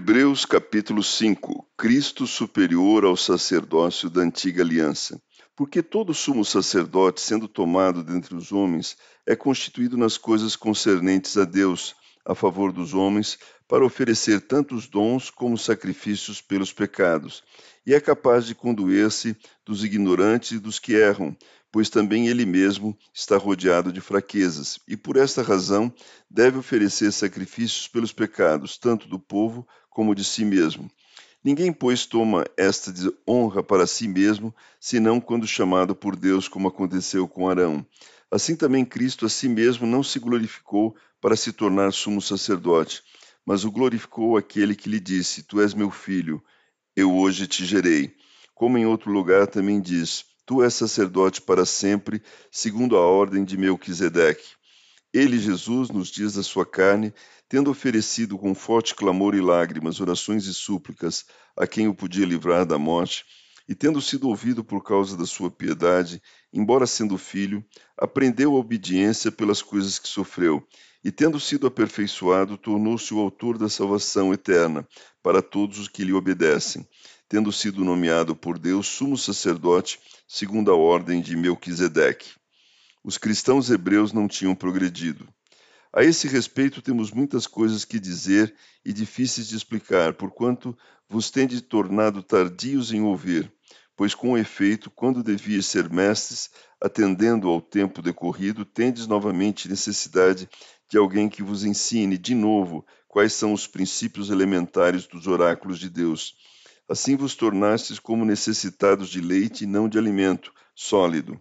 Hebreus capítulo 5 Cristo superior ao sacerdócio da antiga aliança. Porque todo sumo sacerdote, sendo tomado dentre os homens, é constituído nas coisas concernentes a Deus, a favor dos homens, para oferecer tantos dons como sacrifícios pelos pecados, e é capaz de conduir-se dos ignorantes e dos que erram, pois também ele mesmo está rodeado de fraquezas, e por esta razão deve oferecer sacrifícios pelos pecados, tanto do povo como de si mesmo. Ninguém, pois, toma esta honra para si mesmo, senão quando chamado por Deus, como aconteceu com Arão. Assim também Cristo a si mesmo não se glorificou para se tornar sumo sacerdote, mas o glorificou aquele que lhe disse: Tu és meu filho, eu hoje te gerei. Como em outro lugar também diz: Tu és sacerdote para sempre, segundo a ordem de Melquisedeque. Ele, Jesus, nos dias da sua carne, tendo oferecido com forte clamor e lágrimas, orações e súplicas a quem o podia livrar da morte, e tendo sido ouvido por causa da sua piedade, embora sendo filho, aprendeu a obediência pelas coisas que sofreu, e tendo sido aperfeiçoado, tornou-se o autor da salvação eterna para todos os que lhe obedecem tendo sido nomeado por Deus sumo sacerdote segundo a ordem de Melquisedeque. Os cristãos hebreus não tinham progredido. A esse respeito temos muitas coisas que dizer e difíceis de explicar, porquanto vos tende tornado tardios em ouvir, pois com efeito, quando devias ser mestres, atendendo ao tempo decorrido, tendes novamente necessidade de alguém que vos ensine de novo quais são os princípios elementares dos oráculos de Deus Assim vos tornastes como necessitados de leite e não de alimento sólido.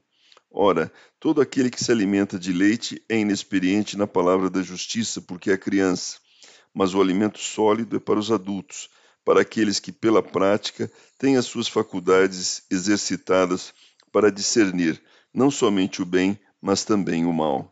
Ora, todo aquele que se alimenta de leite é inexperiente na palavra da justiça, porque é criança. Mas o alimento sólido é para os adultos, para aqueles que, pela prática, têm as suas faculdades exercitadas para discernir não somente o bem, mas também o mal.